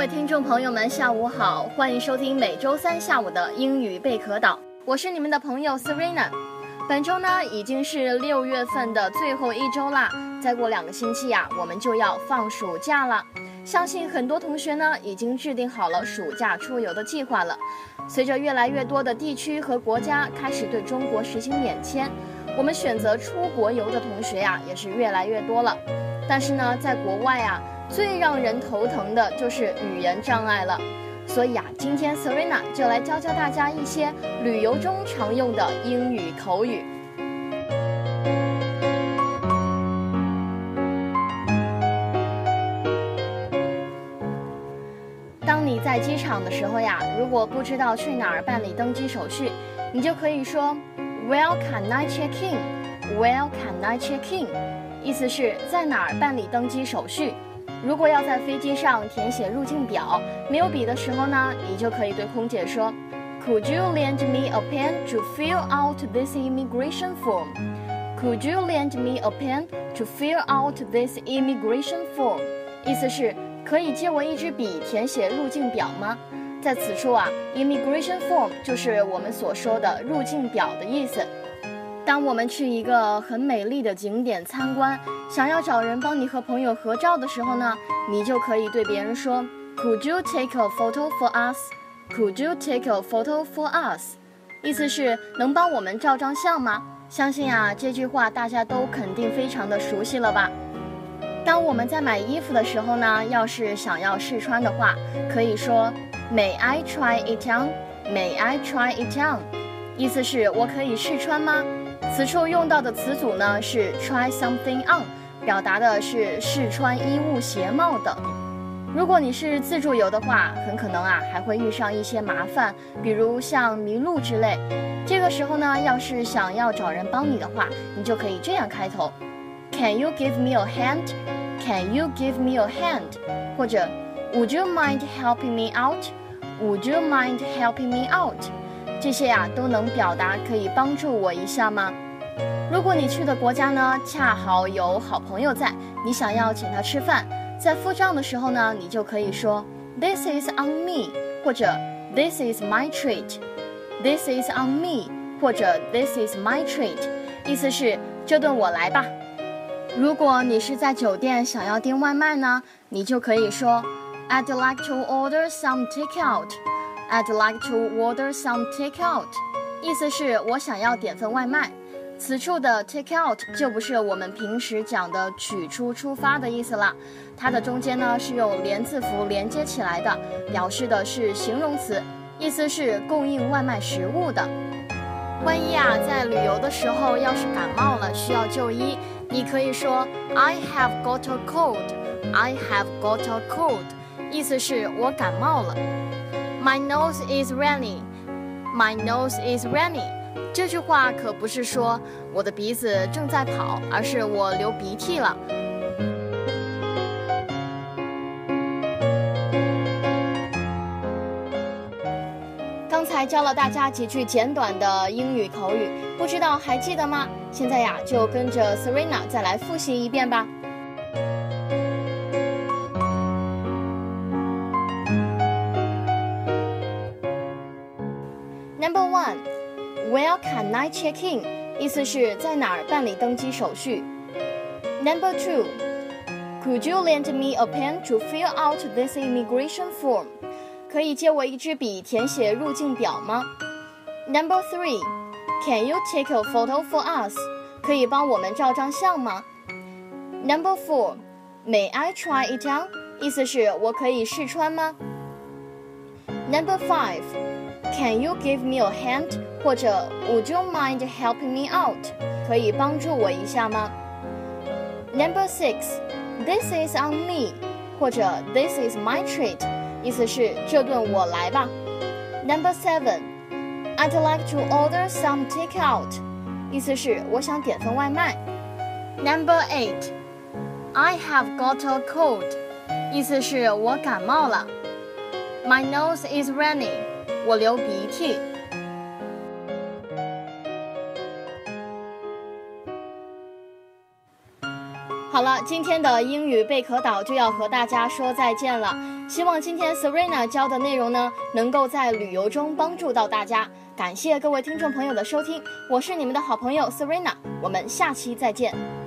各位听众朋友们，下午好，欢迎收听每周三下午的英语贝壳岛，我是你们的朋友 Serena。本周呢已经是六月份的最后一周啦，再过两个星期呀、我们就要放暑假了。相信很多同学呢已经制定好了暑假出游的计划了。随着越来越多的地区和国家开始对中国实行免签，我们选择出国游的同学呀、也是越来越多了。但是呢，在国外啊，最让人头疼的就是语言障碍了。所以啊，今天 Serena 就来教教大家一些旅游中常用的英语口语。当你在机场的时候呀，如果不知道去哪儿办理登机手续，你就可以说 Where can I check in? Where can I check in? 意思是在哪儿办理登机手续。如果要在飞机上填写入境表，没有笔的时候呢，你就可以对空姐说，Could you lend me a pen to fill out this immigration form? Could you lend me a pen to fill out this immigration form? 意思是可以借我一支笔填写入境表吗？在此处啊，immigration form 就是我们所说的入境表的意思。当我们去一个很美丽的景点参观，想要找人帮你和朋友合照的时候呢，你就可以对别人说，Could you take a photo for us? Could you take a photo for us? 意思是能帮我们照张相吗？相信啊，这句话大家都肯定非常的熟悉了吧？当我们在买衣服的时候呢，要是想要试穿的话，可以说 May I try it on? May I try it on? 意思是我可以试穿吗？此处用到的词组呢是 try something on，表达的是试穿衣物、鞋帽等。如果你是自助游的话，很可能啊还会遇上一些麻烦，比如像迷路之类。这个时候呢，要是想要找人帮你的话，你就可以这样开头：Can you give me a hand? Can you give me a hand? 或者 Would you mind helping me out? Would you mind helping me out? 这些呀、都能表达可以帮助我一下吗？如果你去的国家呢恰好有好朋友在，你想要请他吃饭，在付账的时候呢，你就可以说 This is on me，或者 This is my treat，This is on me，或者 This is my treat，意思是这顿我来吧。如果你是在酒店想要订外卖呢，你就可以说 I'd like to order some takeout。I'd like to order some takeout，意思是我想要点份外卖。此处的 take out 就不是我们平时讲的取出、出发的意思了，它的中间呢是用连字符连接起来的，表示的是形容词，意思是供应外卖食物的。万一啊，在旅游的时候要是感冒了需要就医，你可以说 I have got a cold。I have got a cold，意思是我感冒了。My nose is running. My nose is running. 这句话可不是说我的鼻子正在跑，而是我流鼻涕了。刚才教了大家几句简短的英语口语，不知道还记得吗？现在呀，就跟着 Serena 再来复习一遍吧。can I check in? 意思是在哪儿办理登机手续。Number two, could you lend me a pen to fill out this immigration form? 可以借我一支笔填写入境表吗？Number three，Can you take a photo for us？可以帮我们照张相吗？Number four，May I try it on？意思是我可以试穿吗？Number five，Can you give me a hand？或者 Would you mind helping me out？可以帮助我一下吗？Number six，This is on me，或者 This is my treat，意思是这顿我来吧。Number seven，I'd like to order some takeout，意思是我想点份外卖。Number eight，I have got a cold，意思是我感冒了。My nose is running， 我流鼻涕。好了，今天的英语贝壳岛就要和大家说再见了。希望今天 Serena 教的内容呢，能够在旅游中帮助到大家。感谢各位听众朋友的收听，我是你们的好朋友 Serena，我们下期再见。